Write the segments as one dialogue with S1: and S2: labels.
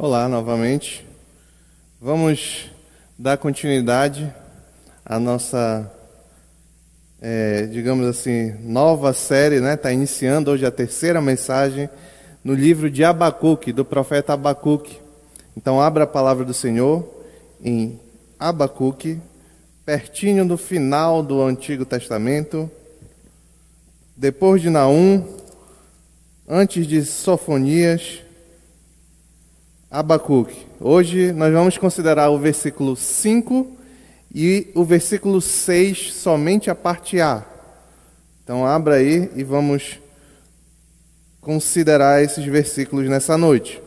S1: Olá novamente. Vamos dar continuidade à nossa, é, digamos assim, nova série, né? Está iniciando hoje a terceira mensagem no livro de Abacuque, do profeta Abacuque. Então, abra a palavra do Senhor em Abacuque, pertinho do final do Antigo Testamento, depois de Naum, antes de Sofonias Abacuque. Hoje nós vamos considerar o versículo 5 e o versículo 6, somente a parte A. Então abra aí e vamos considerar esses versículos nessa noite.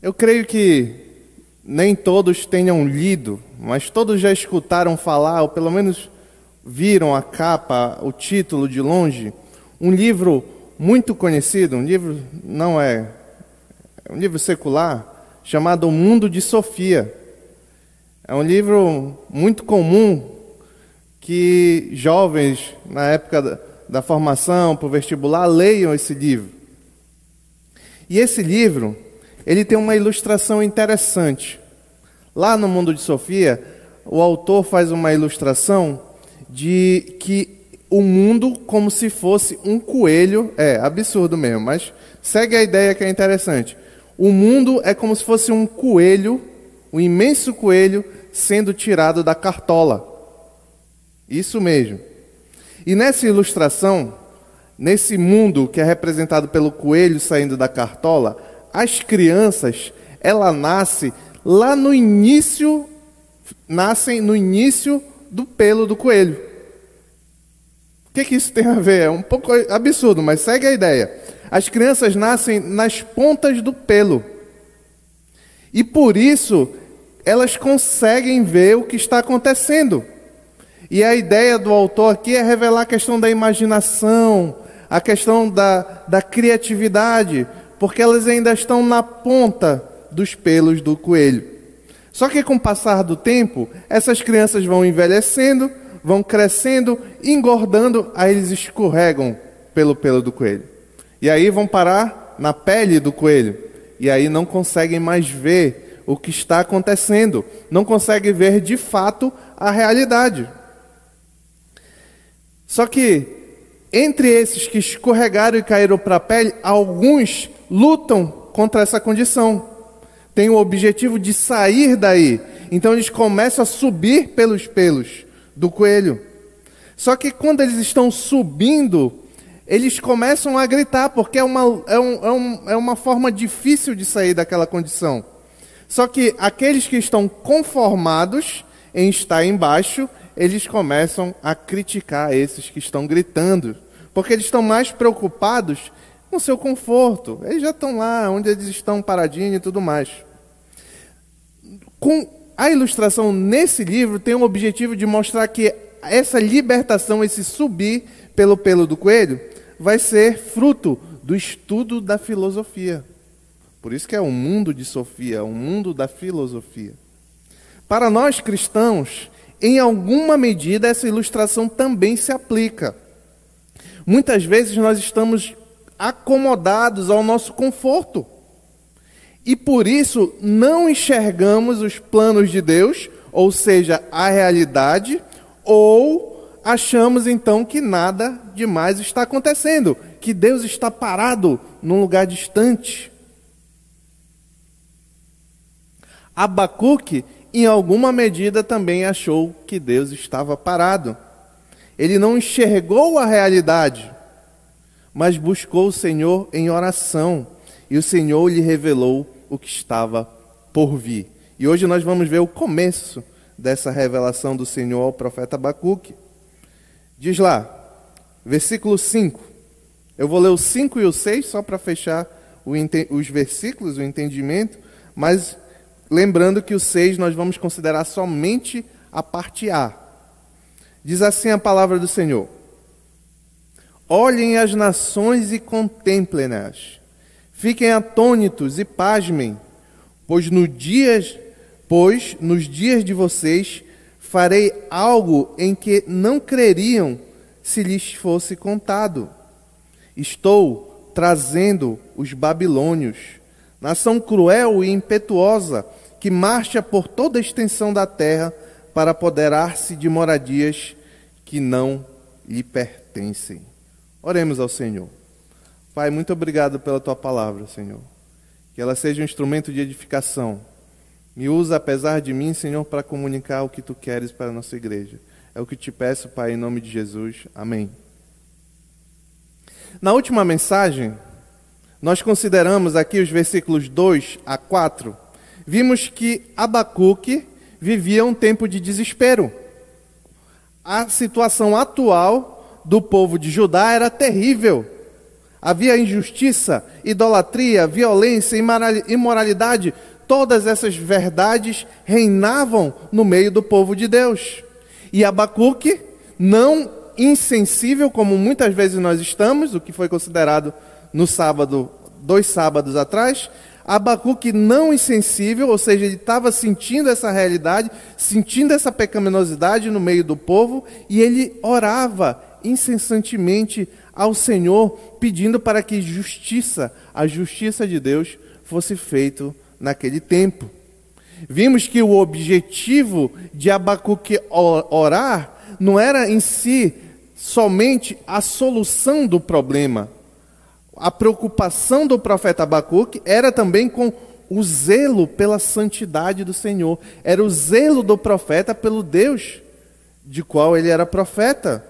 S1: Eu creio que nem todos tenham lido, mas todos já escutaram falar, ou pelo menos viram a capa, o título de longe, um livro muito conhecido, um livro não é, é um livro secular chamado O Mundo de Sofia. É um livro muito comum que jovens na época da, da formação para o vestibular leiam esse livro. E esse livro, ele tem uma ilustração interessante. Lá no Mundo de Sofia, o autor faz uma ilustração de que o mundo como se fosse um coelho. É absurdo mesmo, mas segue a ideia que é interessante. O mundo é como se fosse um coelho, um imenso coelho sendo tirado da cartola. Isso mesmo. E nessa ilustração, nesse mundo que é representado pelo coelho saindo da cartola, as crianças, ela nasce lá no início, nascem no início do pelo do coelho que, que isso tem a ver? É um pouco absurdo, mas segue a ideia. As crianças nascem nas pontas do pelo. E por isso, elas conseguem ver o que está acontecendo. E a ideia do autor aqui é revelar a questão da imaginação, a questão da, da criatividade, porque elas ainda estão na ponta dos pelos do coelho. Só que com o passar do tempo, essas crianças vão envelhecendo, vão crescendo, engordando, aí eles escorregam pelo pelo do coelho. E aí vão parar na pele do coelho. E aí não conseguem mais ver o que está acontecendo, não conseguem ver de fato a realidade. Só que entre esses que escorregaram e caíram para a pele, alguns lutam contra essa condição. Têm o objetivo de sair daí. Então eles começam a subir pelos pelos do coelho. Só que quando eles estão subindo, eles começam a gritar, porque é uma, é, um, é, um, é uma forma difícil de sair daquela condição. Só que aqueles que estão conformados em estar embaixo, eles começam a criticar esses que estão gritando, porque eles estão mais preocupados com seu conforto. Eles já estão lá, onde eles estão paradinhos e tudo mais. Com a ilustração nesse livro tem o objetivo de mostrar que essa libertação, esse subir pelo pelo do coelho, vai ser fruto do estudo da filosofia. Por isso que é o um mundo de Sofia, o um mundo da filosofia. Para nós cristãos, em alguma medida essa ilustração também se aplica. Muitas vezes nós estamos acomodados ao nosso conforto. E por isso não enxergamos os planos de Deus, ou seja, a realidade, ou achamos então que nada demais está acontecendo, que Deus está parado num lugar distante. Abacuque, em alguma medida, também achou que Deus estava parado. Ele não enxergou a realidade, mas buscou o Senhor em oração, e o Senhor lhe revelou o que estava por vir. E hoje nós vamos ver o começo dessa revelação do Senhor ao profeta Abacuque. Diz lá, versículo 5. Eu vou ler o 5 e o 6 só para fechar os versículos, o entendimento, mas lembrando que o 6 nós vamos considerar somente a parte A. Diz assim a palavra do Senhor: Olhem as nações e contemplem-nas Fiquem atônitos e pasmem, pois, no dias, pois nos dias de vocês farei algo em que não creriam se lhes fosse contado. Estou trazendo os babilônios, nação cruel e impetuosa, que marcha por toda a extensão da terra para apoderar-se de moradias que não lhe pertencem. Oremos ao Senhor. Pai, muito obrigado pela tua palavra, Senhor. Que ela seja um instrumento de edificação. Me usa, apesar de mim, Senhor, para comunicar o que tu queres para a nossa igreja. É o que te peço, Pai, em nome de Jesus. Amém. Na última mensagem, nós consideramos aqui os versículos 2 a 4. Vimos que Abacuque vivia um tempo de desespero. A situação atual do povo de Judá era terrível. Havia injustiça, idolatria, violência, imoralidade. Todas essas verdades reinavam no meio do povo de Deus. E Abacuque, não insensível, como muitas vezes nós estamos, o que foi considerado no sábado, dois sábados atrás, Abacuque não insensível, ou seja, ele estava sentindo essa realidade, sentindo essa pecaminosidade no meio do povo, e ele orava incessantemente ao Senhor, pedindo para que justiça, a justiça de Deus, fosse feito naquele tempo. Vimos que o objetivo de Abacuque orar não era em si somente a solução do problema, a preocupação do profeta Abacuque era também com o zelo pela santidade do Senhor. Era o zelo do profeta pelo Deus de qual ele era profeta.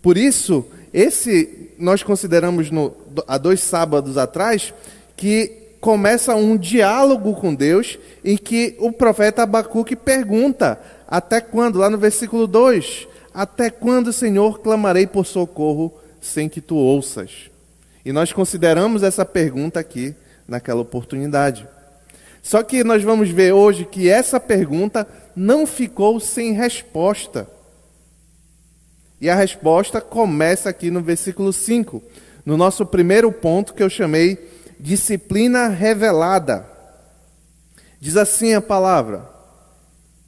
S1: Por isso, esse nós consideramos no, há dois sábados atrás que começa um diálogo com Deus em que o profeta Abacuque pergunta: Até quando? Lá no versículo 2: Até quando, Senhor, clamarei por socorro sem que tu ouças? E nós consideramos essa pergunta aqui naquela oportunidade. Só que nós vamos ver hoje que essa pergunta não ficou sem resposta. E a resposta começa aqui no versículo 5, no nosso primeiro ponto que eu chamei disciplina revelada. Diz assim a palavra,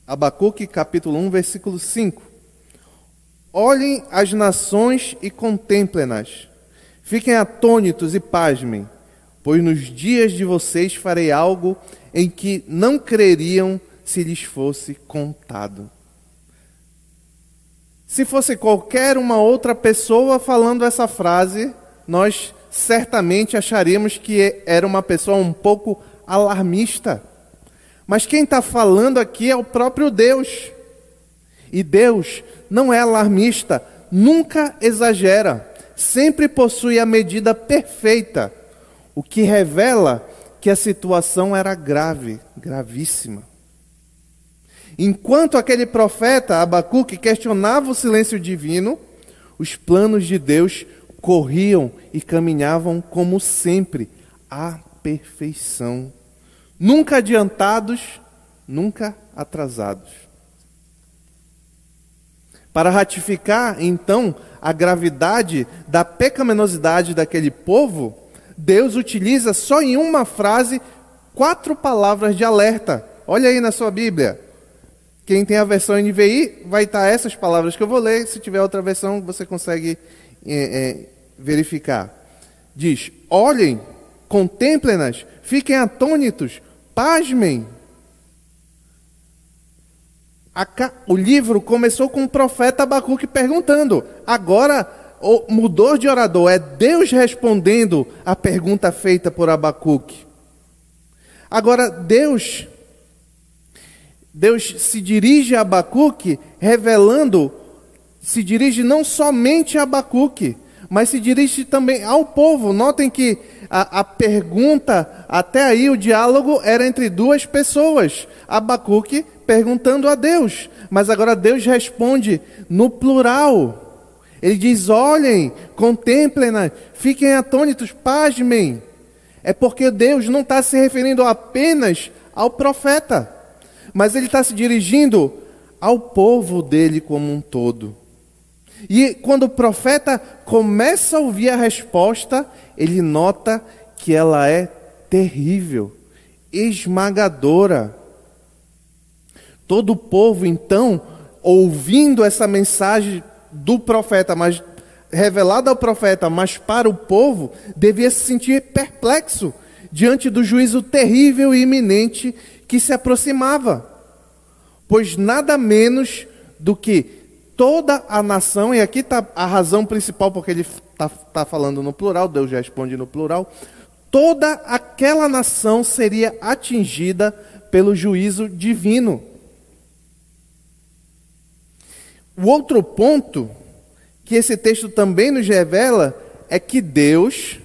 S1: Abacuque capítulo 1, versículo 5. Olhem as nações e contemplem-nas Fiquem atônitos e pasmem, pois nos dias de vocês farei algo em que não creriam se lhes fosse contado. Se fosse qualquer uma outra pessoa falando essa frase, nós certamente acharíamos que era uma pessoa um pouco alarmista. Mas quem está falando aqui é o próprio Deus. E Deus não é alarmista, nunca exagera sempre possui a medida perfeita, o que revela que a situação era grave, gravíssima. Enquanto aquele profeta Abacuque questionava o silêncio divino, os planos de Deus corriam e caminhavam como sempre, à perfeição. Nunca adiantados, nunca atrasados. Para ratificar, então, a gravidade da pecaminosidade daquele povo, Deus utiliza só em uma frase quatro palavras de alerta. Olha aí na sua Bíblia. Quem tem a versão NVI vai estar essas palavras que eu vou ler. Se tiver outra versão, você consegue é, é, verificar. Diz: olhem, contemplem-nas, fiquem atônitos, pasmem o livro começou com o profeta Abacuque perguntando. Agora mudou de orador. É Deus respondendo a pergunta feita por Abacuque. Agora, Deus, Deus se dirige a Abacuque revelando, se dirige não somente a Abacuque, mas se dirige também ao povo. Notem que a, a, pergunta, até aí o diálogo era entre duas pessoas. Abacuque perguntando a Deus, mas agora Deus responde no plural. Ele diz: olhem, contemplem, fiquem atônitos, pasmem. É porque Deus não está se referindo apenas ao profeta, mas ele está se dirigindo ao povo dele como um todo. E quando o profeta começa a ouvir a resposta, ele nota que ela é terrível, esmagadora. Todo o povo, então, ouvindo essa mensagem do profeta, mas revelada ao profeta, mas para o povo, devia se sentir perplexo diante do juízo terrível e iminente que se aproximava. Pois nada menos do que toda a nação, e aqui está a razão principal porque ele está tá falando no plural, Deus responde no plural, toda aquela nação seria atingida pelo juízo divino. O outro ponto que esse texto também nos revela é que Deus,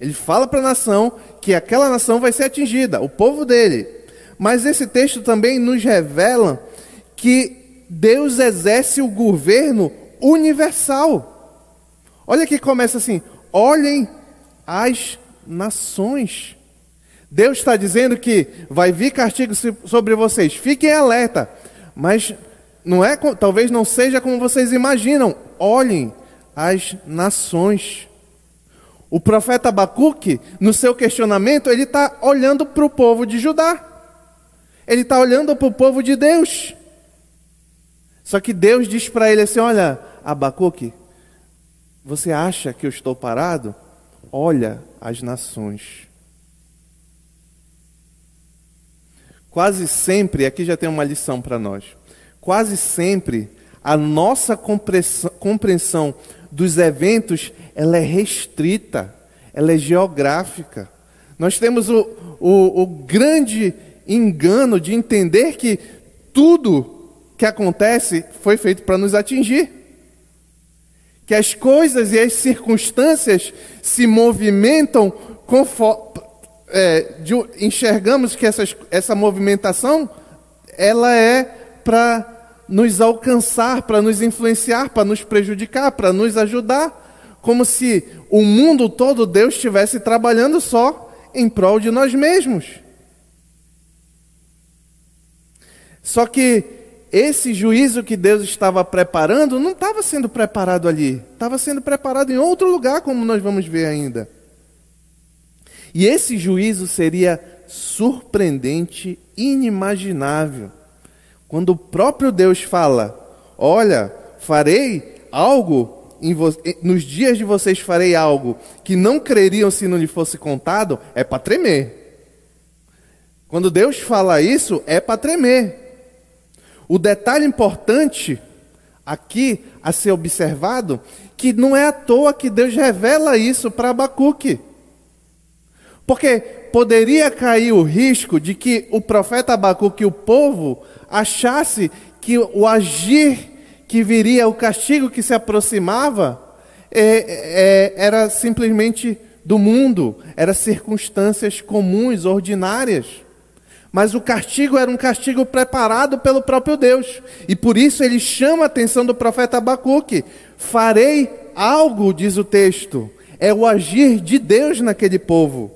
S1: ele fala para a nação que aquela nação vai ser atingida, o povo dele. Mas esse texto também nos revela que Deus exerce o governo universal. Olha que começa assim: olhem as nações. Deus está dizendo que vai vir castigo sobre vocês. Fiquem alerta. Mas não é, talvez não seja como vocês imaginam. Olhem as nações. O profeta Abacuque, no seu questionamento, ele está olhando para o povo de Judá. Ele está olhando para o povo de Deus. Só que Deus diz para ele assim: Olha, Abacuque, você acha que eu estou parado? Olha as nações. Quase sempre, aqui já tem uma lição para nós quase sempre a nossa compreensão dos eventos ela é restrita, ela é geográfica. Nós temos o, o, o grande engano de entender que tudo que acontece foi feito para nos atingir. Que as coisas e as circunstâncias se movimentam conforme. É, de, enxergamos que essas, essa movimentação ela é para nos alcançar, para nos influenciar, para nos prejudicar, para nos ajudar, como se o mundo todo Deus estivesse trabalhando só em prol de nós mesmos. Só que esse juízo que Deus estava preparando não estava sendo preparado ali, estava sendo preparado em outro lugar, como nós vamos ver ainda. E esse juízo seria surpreendente, inimaginável. Quando o próprio Deus fala: Olha, farei algo, nos dias de vocês farei algo que não creriam se não lhe fosse contado, é para tremer. Quando Deus fala isso, é para tremer. O detalhe importante aqui a ser observado, que não é à toa que Deus revela isso para Abacuque. Porque poderia cair o risco de que o profeta Abacuque e o povo achasse que o agir que viria, o castigo que se aproximava, é, é, era simplesmente do mundo, eram circunstâncias comuns, ordinárias. Mas o castigo era um castigo preparado pelo próprio Deus. E por isso ele chama a atenção do profeta Abacuque. Farei algo, diz o texto. É o agir de Deus naquele povo.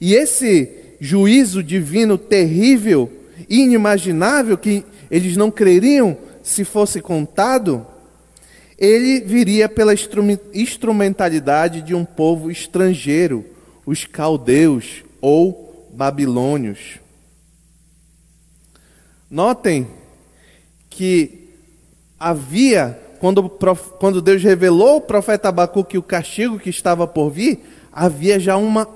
S1: E esse juízo divino terrível, inimaginável, que eles não creriam se fosse contado, ele viria pela instrumentalidade de um povo estrangeiro, os caldeus ou babilônios. Notem que havia, quando, quando Deus revelou ao profeta Abacuque o castigo que estava por vir, havia já uma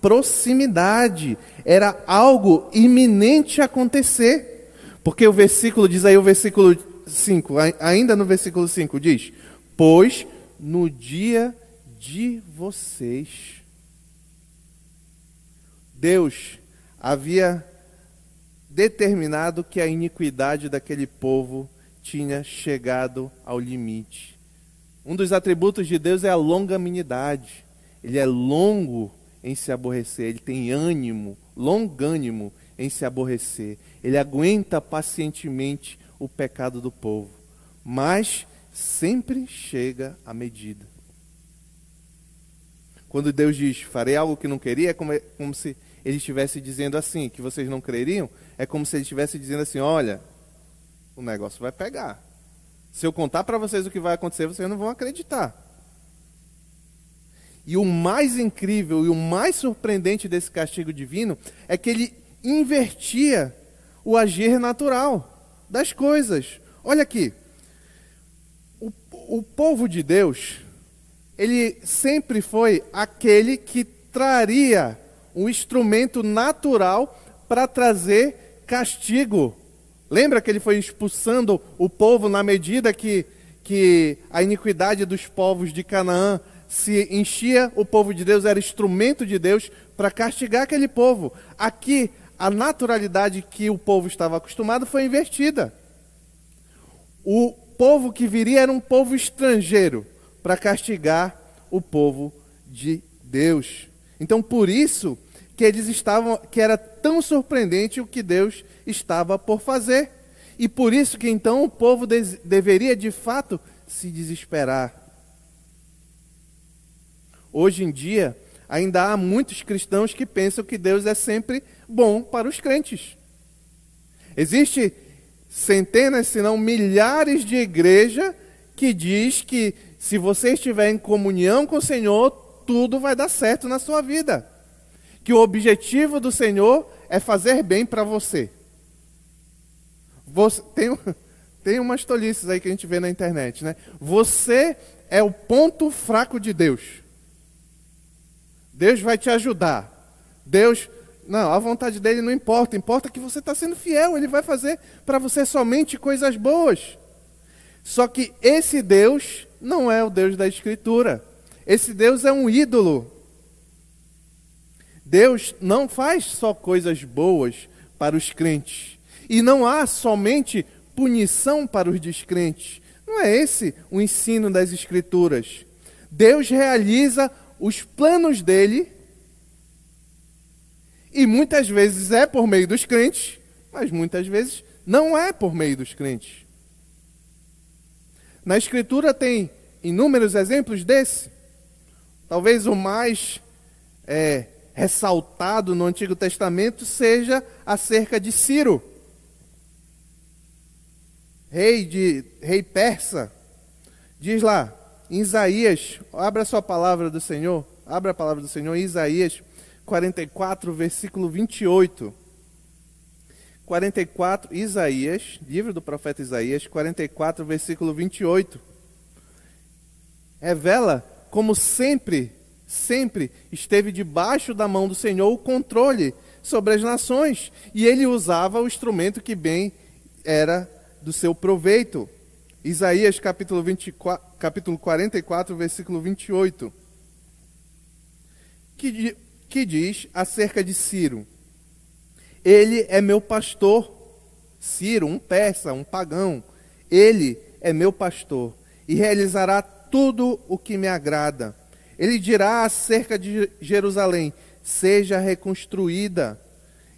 S1: proximidade, era algo iminente acontecer. Porque o versículo diz aí, o versículo 5, ainda no versículo 5 diz: Pois no dia de vocês, Deus havia determinado que a iniquidade daquele povo tinha chegado ao limite. Um dos atributos de Deus é a longanimidade. Ele é longo em se aborrecer, ele tem ânimo, longânimo em se aborrecer. Ele aguenta pacientemente o pecado do povo, mas sempre chega a medida. Quando Deus diz, farei algo que não queria, é como, é como se ele estivesse dizendo assim, que vocês não creriam, é como se ele estivesse dizendo assim: olha, o negócio vai pegar. Se eu contar para vocês o que vai acontecer, vocês não vão acreditar. E o mais incrível e o mais surpreendente desse castigo divino é que ele invertia o agir natural das coisas. Olha aqui. O, O, povo de Deus, ele sempre foi aquele que traria um instrumento natural para trazer castigo. Lembra que ele foi expulsando o povo na medida que, que a iniquidade dos povos de Canaã se enchia, o povo de Deus era instrumento de Deus para castigar aquele povo. Aqui, a naturalidade que o povo estava acostumado foi invertida. O povo que viria era um povo estrangeiro para castigar o povo de Deus. Então, por isso que eles estavam, que era tão surpreendente o que Deus estava por fazer. E por isso que então o povo deveria de fato se desesperar. Hoje em dia, ainda há muitos cristãos que pensam que Deus é sempre bom para os crentes. Existe centenas, se não milhares de igrejas que diz que se você estiver em comunhão com o Senhor, tudo vai dar certo na sua vida. Que o objetivo do Senhor é fazer bem para você. você. Tem, tem umas tolices aí que a gente vê na internet, né? Você é o ponto fraco de Deus. Deus vai te ajudar. Deus, não, a vontade dele não importa, importa que você está sendo fiel, ele vai fazer para você somente coisas boas. Só que esse Deus não é o Deus da Escritura. Esse Deus é um ídolo. Deus não faz só coisas boas para os crentes. E não há somente punição para os descrentes. Não é esse o ensino das Escrituras. Deus realiza os planos dele, e muitas vezes é por meio dos crentes, mas muitas vezes não é por meio dos crentes. Na Escritura tem inúmeros exemplos desse. Talvez o mais é, ressaltado no Antigo Testamento seja acerca de Ciro, rei de rei persa. Diz lá, em Isaías, abra a sua palavra do Senhor, abra a palavra do Senhor em Isaías 44, versículo 28. 44, Isaías, livro do profeta Isaías, 44, versículo 28 revela como sempre, sempre esteve debaixo da mão do Senhor o controle sobre as nações, e ele usava o instrumento que bem era do seu proveito. Isaías capítulo, 24, capítulo 44, versículo 28, que, que diz acerca de Ciro: Ele é meu pastor. Ciro, um persa, um pagão, ele é meu pastor e realizará tudo o que me agrada. Ele dirá acerca de Jerusalém: seja reconstruída,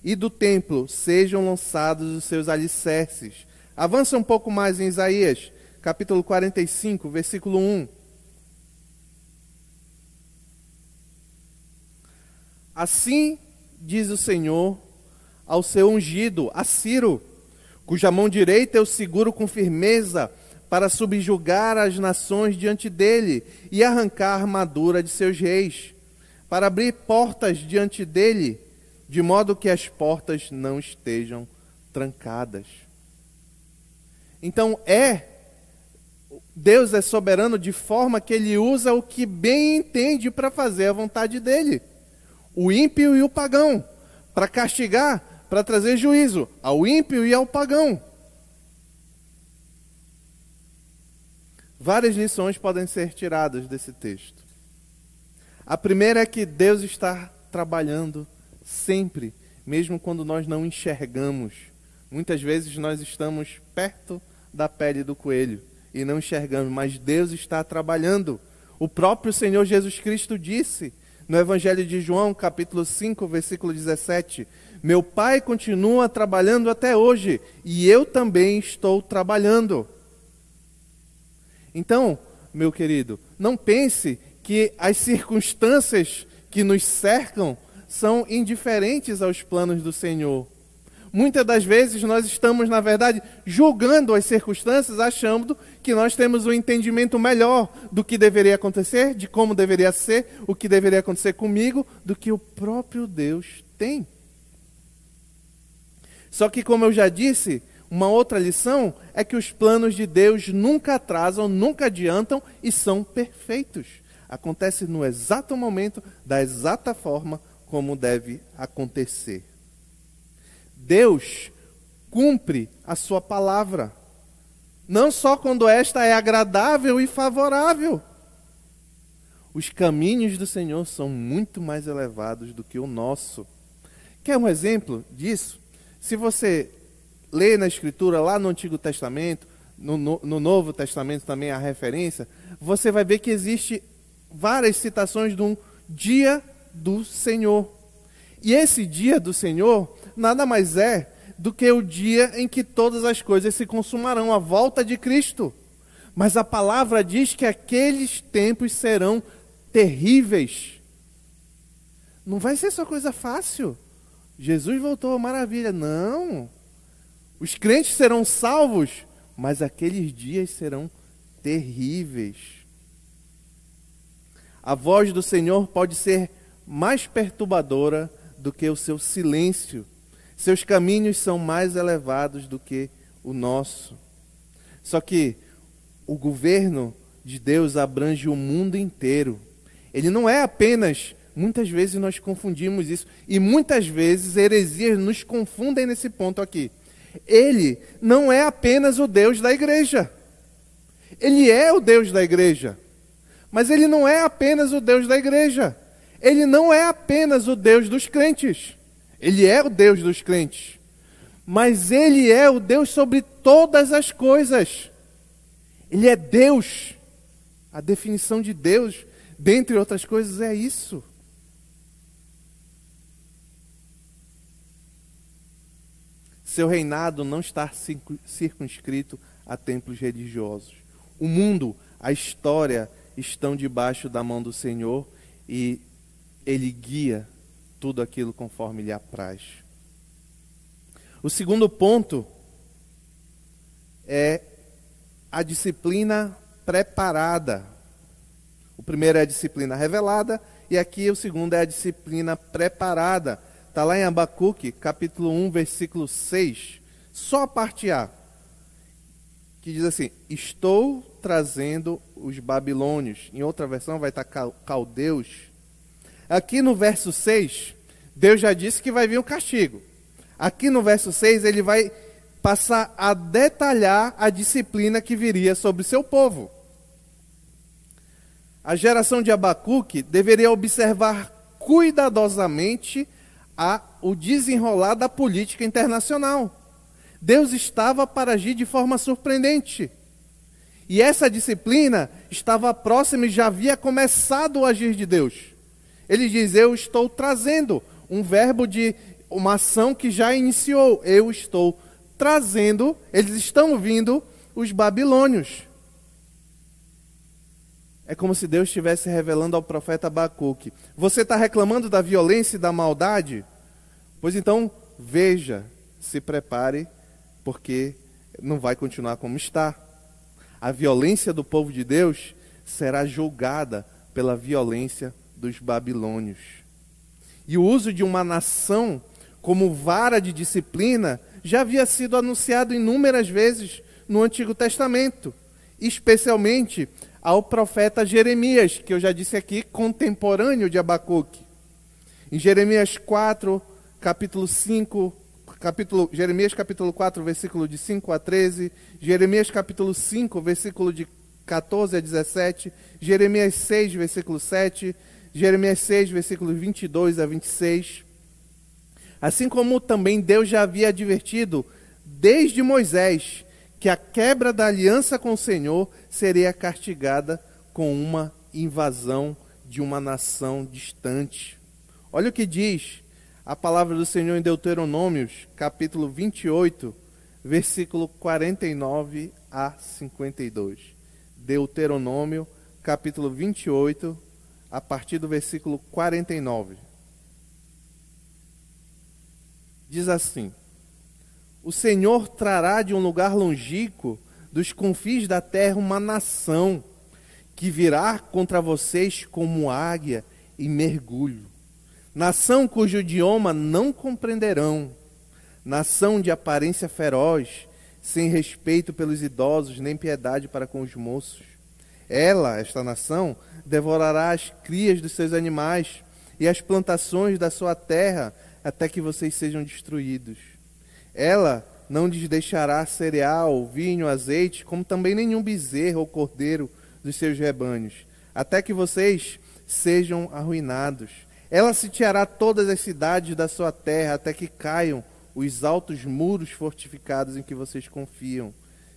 S1: e do templo sejam lançados os seus alicerces. Avança um pouco mais em Isaías, capítulo 45, versículo 1. Assim diz o Senhor ao seu ungido, a Ciro, cuja mão direita eu seguro com firmeza para subjugar as nações diante dele e arrancar a armadura de seus reis, para abrir portas diante dele, de modo que as portas não estejam trancadas. Então é Deus é soberano de forma que ele usa o que bem entende para fazer a vontade dele. O ímpio e o pagão, para castigar, para trazer juízo ao ímpio e ao pagão. Várias lições podem ser tiradas desse texto. A primeira é que Deus está trabalhando sempre, mesmo quando nós não enxergamos. Muitas vezes nós estamos perto da pele do coelho e não enxergamos, mas Deus está trabalhando. O próprio Senhor Jesus Cristo disse no Evangelho de João, capítulo 5, versículo 17: Meu Pai continua trabalhando até hoje e eu também estou trabalhando. Então, meu querido, não pense que as circunstâncias que nos cercam são indiferentes aos planos do Senhor. Muitas das vezes nós estamos, na verdade, julgando as circunstâncias, achando que nós temos um entendimento melhor do que deveria acontecer, de como deveria ser, o que deveria acontecer comigo, do que o próprio Deus tem. Só que, como eu já disse, Uma outra lição é que os planos de Deus nunca atrasam, nunca adiantam e são perfeitos. Acontece no exato momento, da exata forma como deve acontecer. Deus cumpre a sua palavra, não só quando esta é agradável e favorável. Os caminhos do Senhor são muito mais elevados do que o nosso. Quer um exemplo disso? Se você lê na Escritura, lá no Antigo Testamento, no, no, no Novo Testamento também a referência, você vai ver que existe várias citações de um dia do Senhor. E esse dia do Senhor nada mais é do que o dia em que todas as coisas se consumarão, a volta de Cristo. Mas a palavra diz que aqueles tempos serão terríveis. Não vai ser só coisa fácil. Jesus voltou, maravilha. Não. Os crentes serão salvos, mas aqueles dias serão terríveis. A voz do Senhor pode ser mais perturbadora do que o seu silêncio. Seus caminhos são mais elevados do que o nosso. Só que o governo de Deus abrange o mundo inteiro. Ele não é apenas, muitas vezes nós confundimos isso, e muitas vezes heresias nos confundem nesse ponto aqui. Ele não é apenas o Deus da igreja. Ele é o Deus da igreja. Mas ele não é apenas o Deus da igreja. Ele não é apenas o Deus dos crentes. Ele é o Deus dos crentes. Mas ele é o Deus sobre todas as coisas. Ele é Deus. A definição de Deus, dentre outras coisas, é isso. Seu reinado não está circunscrito a templos religiosos. O mundo, a história estão debaixo da mão do Senhor e ele guia tudo aquilo conforme lhe apraz. O segundo ponto é a disciplina preparada. O primeiro é a disciplina revelada e aqui o segundo é a disciplina preparada. Está lá em Abacuque, capítulo 1, versículo 6, só a parte A, que diz assim: Estou trazendo os babilônios. Em outra versão vai estar caldeus. Aqui no verso 6, Deus já disse que vai vir o castigo. Aqui no verso 6, ele vai passar a detalhar a disciplina que viria sobre seu povo. A geração de Abacuque deveria observar cuidadosamente a, o desenrolar da política internacional. Deus estava para agir de forma surpreendente. E essa disciplina estava próxima e já havia começado o agir de Deus. Ele diz: Eu estou trazendo um verbo de uma ação que já iniciou. Eu estou trazendo, eles estão vindo os babilônios. É como se Deus estivesse revelando ao profeta Abacuque: Você está reclamando da violência e da maldade? Pois então, veja, se prepare, porque não vai continuar como está. A violência do povo de Deus será julgada pela violência dos babilônios. E o uso de uma nação como vara de disciplina já havia sido anunciado inúmeras vezes no Antigo Testamento, especialmente ao profeta Jeremias, que eu já disse aqui, contemporâneo de Abacuque. Em Jeremias 4, capítulo 5, capítulo, Jeremias capítulo 4, versículo de 5 a 13, Jeremias capítulo 5, versículo de 14 a 17, Jeremias 6, versículo 7, Jeremias 6, versículos 22 a 26. Assim como também Deus já havia advertido desde Moisés que a quebra da aliança com o Senhor seria castigada com uma invasão de uma nação distante. Olha o que diz a palavra do Senhor em Deuteronômios, capítulo 28, versículo 49 a 52. Deuteronômio, capítulo 28, a partir do versículo 49. Diz assim: o Senhor trará de um lugar longínquo, dos confins da terra, uma nação que virá contra vocês como águia e mergulho. Nação cujo idioma não compreenderão, nação de aparência feroz, sem respeito pelos idosos, nem piedade para com os moços. Ela, esta nação, devorará as crias dos seus animais e as plantações da sua terra, até que vocês sejam destruídos. Ela não lhes deixará cereal, vinho, azeite, como também nenhum bezerro ou cordeiro dos seus rebanhos, até que vocês sejam arruinados. Ela sitiará todas as cidades da sua terra, até que caiam os altos muros fortificados em que vocês confiam.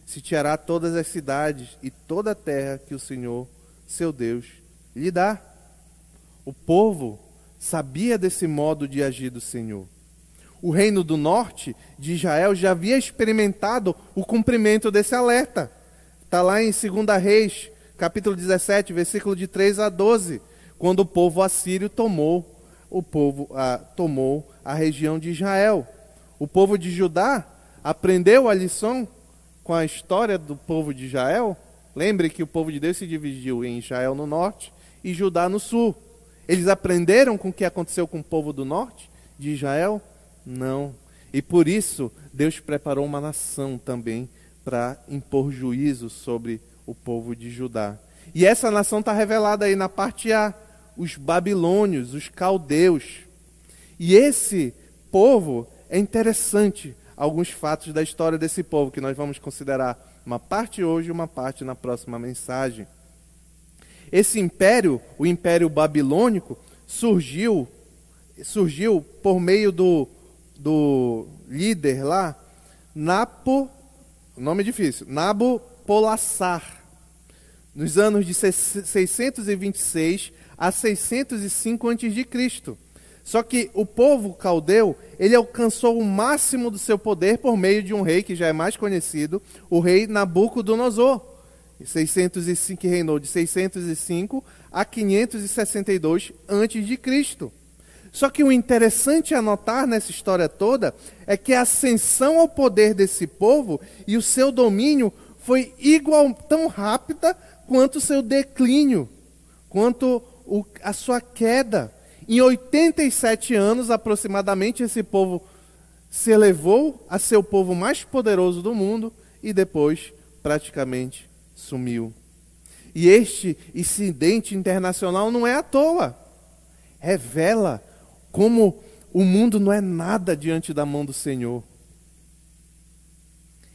S1: Sitiará todas as cidades e toda a terra que o Senhor, seu Deus, lhe dá. O povo sabia desse modo de agir do Senhor. O reino do norte de Israel já havia experimentado o cumprimento desse alerta. Está lá em 2 Reis, capítulo 17, versículo de 3 a 12, quando o povo assírio tomou o povo tomou a região de Israel. O povo de Judá aprendeu a lição com a história do povo de Israel. Lembre que o povo de Deus se dividiu em Israel no norte e Judá no sul. Eles aprenderam com o que aconteceu com o povo do norte de Israel? Não. E por isso Deus preparou uma nação também para impor juízo sobre o povo de Judá. E essa nação está revelada aí na parte A, os babilônios, os caldeus. E esse povo é interessante alguns fatos da história desse povo que nós vamos considerar uma parte hoje e uma parte na próxima mensagem. Esse império, o Império Babilônico, surgiu surgiu por meio do, do líder lá, Napo, nome difícil, Nabopolassar, nos anos de 626 a 605 a.C. Só que o povo caldeu, ele alcançou o máximo do seu poder por meio de um rei que já é mais conhecido, o rei Nabucodonosor. 605 que reinou de 605 a 562 antes de Cristo. Só que o interessante a notar nessa história toda é que a ascensão ao poder desse povo e o seu domínio foi igual tão rápida quanto o seu declínio, quanto o, a sua queda. Em 87 anos, aproximadamente, esse povo se elevou a ser o povo mais poderoso do mundo e depois praticamente sumiu. E este incidente internacional não é à toa. Revela como o mundo não é nada diante da mão do Senhor.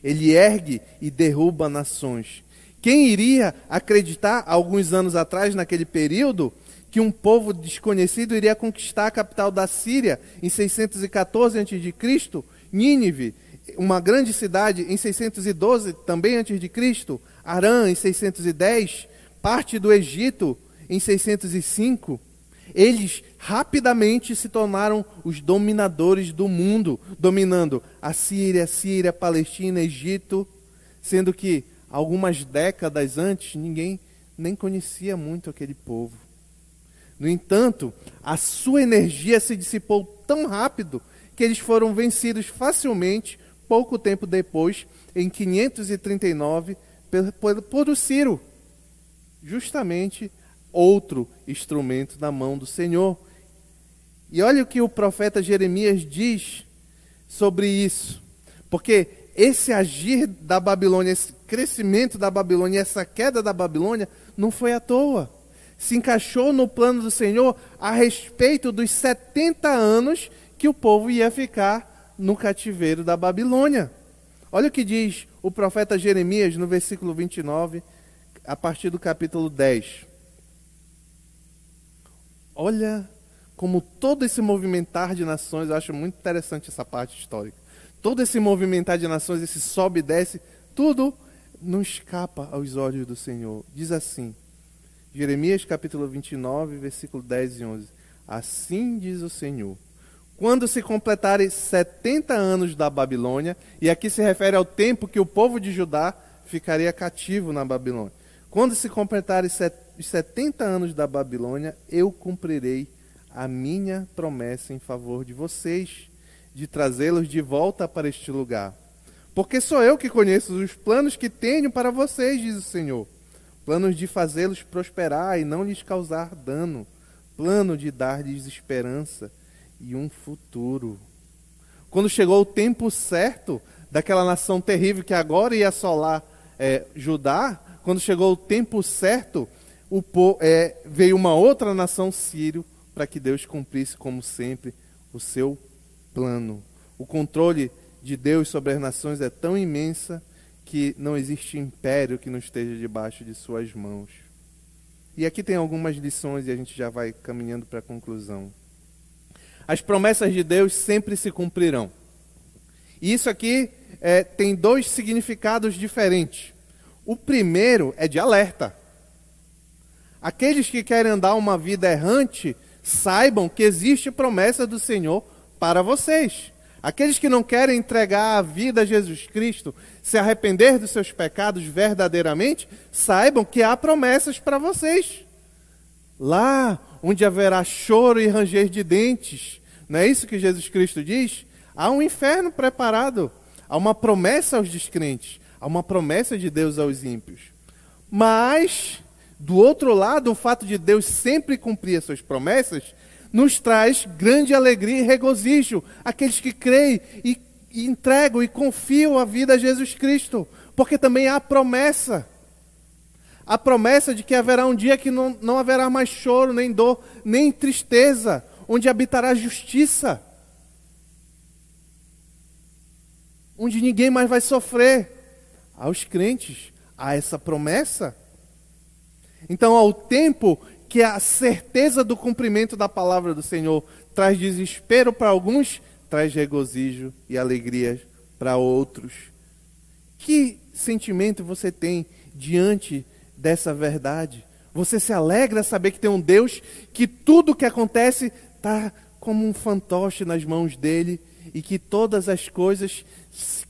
S1: Ele ergue e derruba nações. Quem iria acreditar, alguns anos atrás, naquele período, que um povo desconhecido iria conquistar a capital da Síria em 614 a.C., Nínive, uma grande cidade em 612 também Cristo, Arã em 610, parte do Egito em 605. Eles rapidamente se tornaram os dominadores do mundo, dominando a Síria, Síria, Palestina, Egito, sendo que algumas décadas antes ninguém nem conhecia muito aquele povo. No entanto, a sua energia se dissipou tão rápido que eles foram vencidos facilmente pouco tempo depois, em 539, por, por o Ciro, justamente outro instrumento na mão do Senhor. E olha o que o profeta Jeremias diz sobre isso, porque esse agir da Babilônia, esse crescimento da Babilônia, essa queda da Babilônia, não foi à toa se encaixou no plano do Senhor a respeito dos 70 anos que o povo ia ficar no cativeiro da Babilônia. Olha o que diz o profeta Jeremias no versículo 29, a partir do capítulo 10. Olha como todo esse movimentar de nações, eu acho muito interessante essa parte histórica. Todo esse movimentar de nações, esse sobe e desce, tudo não escapa aos olhos do Senhor. Diz assim: Jeremias capítulo 29, versículo 10 e 11. Assim diz o Senhor: Quando se completarem 70 anos da Babilônia, e aqui se refere ao tempo que o povo de Judá ficaria cativo na Babilônia. Quando se completarem os 70 anos da Babilônia, eu cumprirei a minha promessa em favor de vocês, de trazê-los de volta para este lugar. Porque sou eu que conheço os planos que tenho para vocês, diz o Senhor planos de fazê-los prosperar e não lhes causar dano, plano de dar-lhes esperança e um futuro. Quando chegou o tempo certo daquela nação terrível que agora ia assolar é, Judá, quando chegou o tempo certo, o, é, veio uma outra nação sírio para que Deus cumprisse, como sempre, o seu plano. O controle de Deus sobre as nações é tão imensa que não existe império que não esteja debaixo de suas mãos. E aqui tem algumas lições e a gente já vai caminhando para a conclusão. As promessas de Deus sempre se cumprirão. E isso aqui é, tem dois significados diferentes. O primeiro é de alerta. Aqueles que querem andar uma vida errante, saibam que existe promessa do Senhor para vocês. Aqueles que não querem entregar a vida a Jesus Cristo, se arrepender dos seus pecados verdadeiramente, saibam que há promessas para vocês. Lá onde haverá choro e ranger de dentes, não é isso que Jesus Cristo diz? Há um inferno preparado, há uma promessa aos descrentes. Há uma promessa de Deus aos ímpios. Mas, do outro lado, o fato de Deus sempre cumprir as suas promessas nos traz grande alegria e regozijo. Aqueles que creem e, e entregam e confiam a vida a Jesus Cristo. Porque também há promessa. A promessa de que haverá um dia que não, não haverá mais choro, nem dor, nem tristeza, onde habitará justiça. Onde ninguém mais vai sofrer aos crentes a essa promessa. Então, ao tempo que a certeza do cumprimento da palavra do Senhor traz desespero para alguns, traz regozijo e alegria para outros. Que sentimento você tem diante dessa verdade? Você se alegra saber que tem um Deus que tudo que acontece está como um fantoche nas mãos dele e que todas as coisas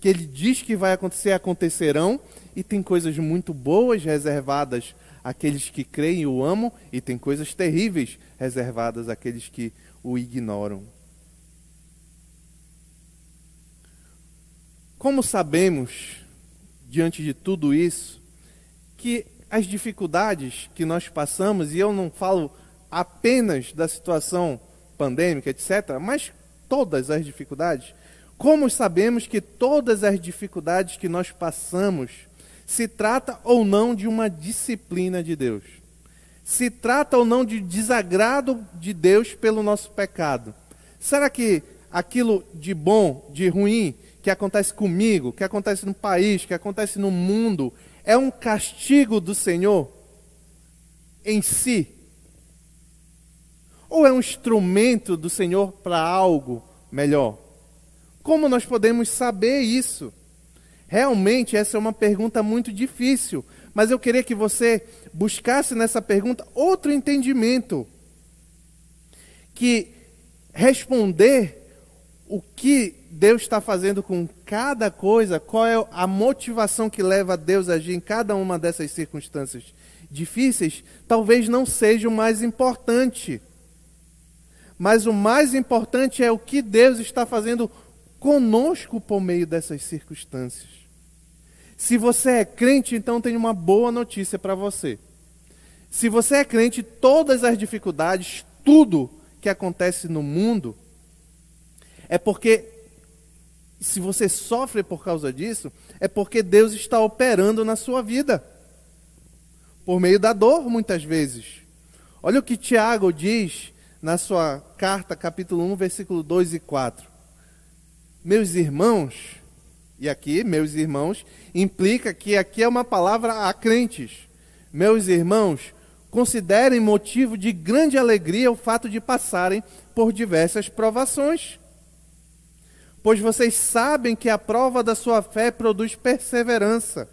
S1: que ele diz que vai acontecer acontecerão, e tem coisas muito boas reservadas àqueles que creem e o amam, e tem coisas terríveis reservadas àqueles que o ignoram. Como sabemos, diante de tudo isso, que as dificuldades que nós passamos, e eu não falo apenas da situação pandêmica, etc., mas todas as dificuldades, como sabemos que todas as dificuldades que nós passamos se trata ou não de uma disciplina de Deus? Se trata ou não de desagrado de Deus pelo nosso pecado? Será que aquilo de bom, de ruim, que acontece comigo, que acontece no país, que acontece no mundo, é um castigo do Senhor em si? Ou é um instrumento do Senhor para algo melhor? Como nós podemos saber isso? Realmente, essa é uma pergunta muito difícil, mas eu queria que você buscasse nessa pergunta outro entendimento. Que responder o que Deus está fazendo com cada coisa, qual é a motivação que leva Deus a agir em cada uma dessas circunstâncias difíceis, talvez não seja o mais importante. Mas o mais importante é o que Deus está fazendo conosco por meio dessas circunstâncias. Se você é crente, então tem uma boa notícia para você. Se você é crente, todas as dificuldades, tudo que acontece no mundo, é porque, se você sofre por causa disso, é porque Deus está operando na sua vida. Por meio da dor, muitas vezes. Olha o que Tiago diz na sua carta, capítulo 1, versículo 2 e 4 meus irmãos, e aqui, meus irmãos, implica que aqui é uma palavra a crentes. Meus irmãos, considerem motivo de grande alegria o fato de passarem por diversas provações. Pois vocês sabem que a prova da sua fé produz perseverança.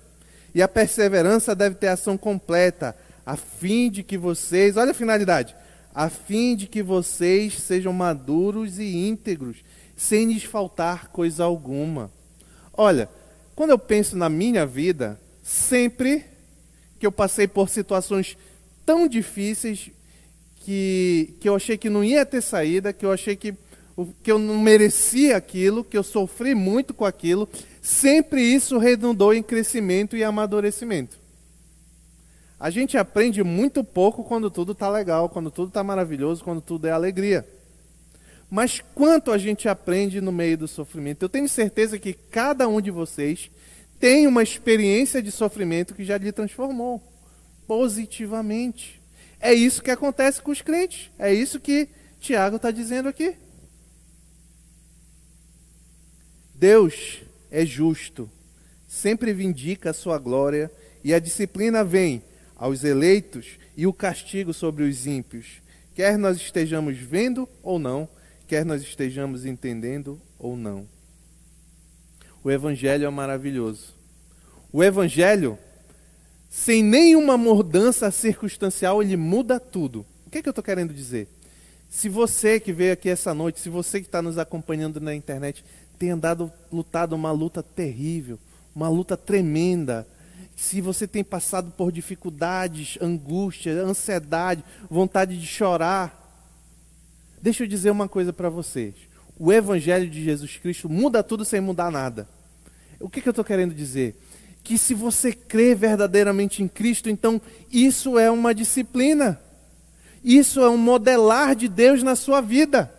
S1: E a perseverança deve ter ação completa, a fim de que vocês, olha a finalidade, a fim de que vocês sejam maduros e íntegros, sem lhes faltar coisa alguma. Olha, quando eu penso na minha vida, sempre que eu passei por situações tão difíceis que, que eu achei que não ia ter saída, que eu achei que, que eu não merecia aquilo, que eu sofri muito com aquilo, sempre isso redundou em crescimento e amadurecimento. A gente aprende muito pouco quando tudo está legal, quando tudo está maravilhoso, quando tudo é alegria. Mas quanto a gente aprende no meio do sofrimento. Eu tenho certeza que cada um de vocês tem uma experiência de sofrimento que já lhe transformou positivamente. É isso que acontece com os crentes. É isso que Tiago está dizendo aqui. Deus é justo, sempre vindica a sua glória, e a disciplina vem aos eleitos e o castigo sobre os ímpios, quer nós estejamos vendo ou não, quer nós estejamos entendendo ou não. O Evangelho é maravilhoso. O Evangelho, sem nenhuma mudança circunstancial, ele muda tudo. O que, é que eu estou querendo dizer? Se você que veio aqui essa noite, se você que está nos acompanhando na internet, tem andado, lutado uma luta terrível, uma luta tremenda, se você tem passado por dificuldades, angústia, ansiedade, vontade de chorar, deixa eu dizer uma coisa para vocês. O Evangelho de Jesus Cristo muda tudo sem mudar nada. O que, que eu estou querendo dizer? Que se você crê verdadeiramente em Cristo, então isso é uma disciplina. Isso é um modelar de Deus na sua vida.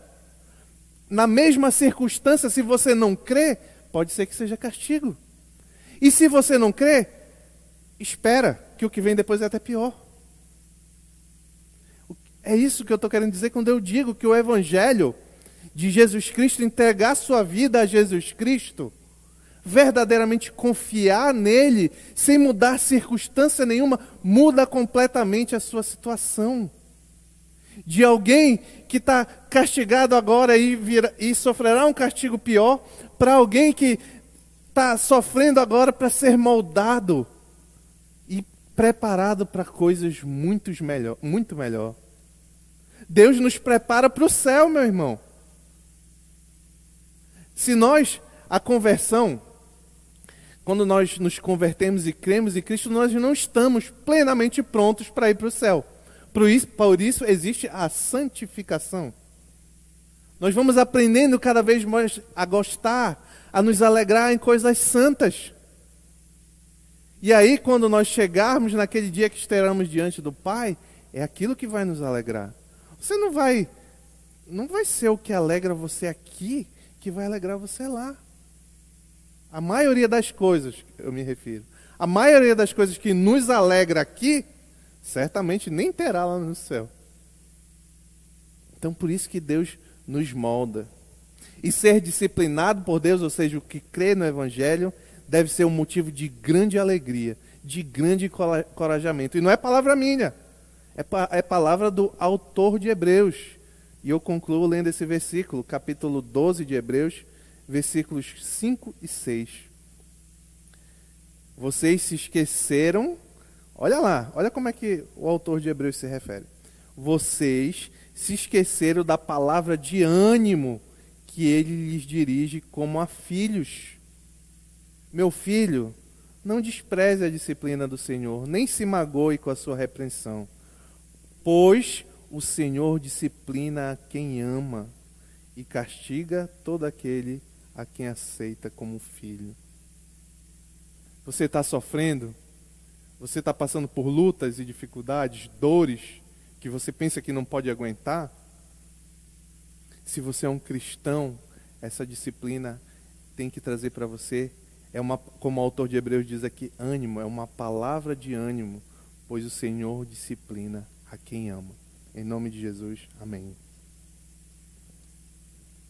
S1: Na mesma circunstância, se você não crê, pode ser que seja castigo. E se você não crê, espera, que o que vem depois é até pior. É isso que eu estou querendo dizer quando eu digo que o Evangelho de Jesus Cristo, entregar sua vida a Jesus Cristo, verdadeiramente confiar nele, sem mudar circunstância nenhuma, muda completamente a sua situação. De alguém que está castigado agora e, vira, e sofrerá um castigo pior, para alguém que está sofrendo agora para ser moldado e preparado para coisas muito melhor, muito melhor. Deus nos prepara para o céu, meu irmão. Se nós, a conversão, quando nós nos convertemos e cremos em Cristo, nós não estamos plenamente prontos para ir para o céu. Por isso, por isso existe a santificação. Nós vamos aprendendo cada vez mais a gostar, a nos alegrar em coisas santas. E aí, quando nós chegarmos naquele dia que estaremos diante do Pai, é aquilo que vai nos alegrar. Você não vai, não vai ser o que alegra você aqui que vai alegrar você lá. A maioria das coisas, eu me refiro, a maioria das coisas que nos alegra aqui, certamente nem terá lá no céu. Então, por isso que Deus nos molda. E ser disciplinado por Deus, ou seja, o que crê no Evangelho, deve ser um motivo de grande alegria, de grande encorajamento. E não é palavra minha, é, pa é palavra do autor de Hebreus. E eu concluo lendo esse versículo, capítulo 12 de Hebreus, versículos 5 e 6. Vocês se esqueceram, olha lá, olha como é que o autor de Hebreus se refere. Vocês se esqueceram da palavra de ânimo que ele lhes dirige como a filhos. Meu filho, não despreze a disciplina do Senhor, nem se magoe com a sua repreensão, pois o Senhor disciplina a quem ama e castiga todo aquele a quem aceita como filho. Você está sofrendo? Você está passando por lutas e dificuldades, dores que você pensa que não pode aguentar? Se você é um cristão, essa disciplina tem que trazer para você é uma, como o autor de Hebreus diz aqui, ânimo, é uma palavra de ânimo, pois o Senhor disciplina a quem ama. Em nome de Jesus, amém.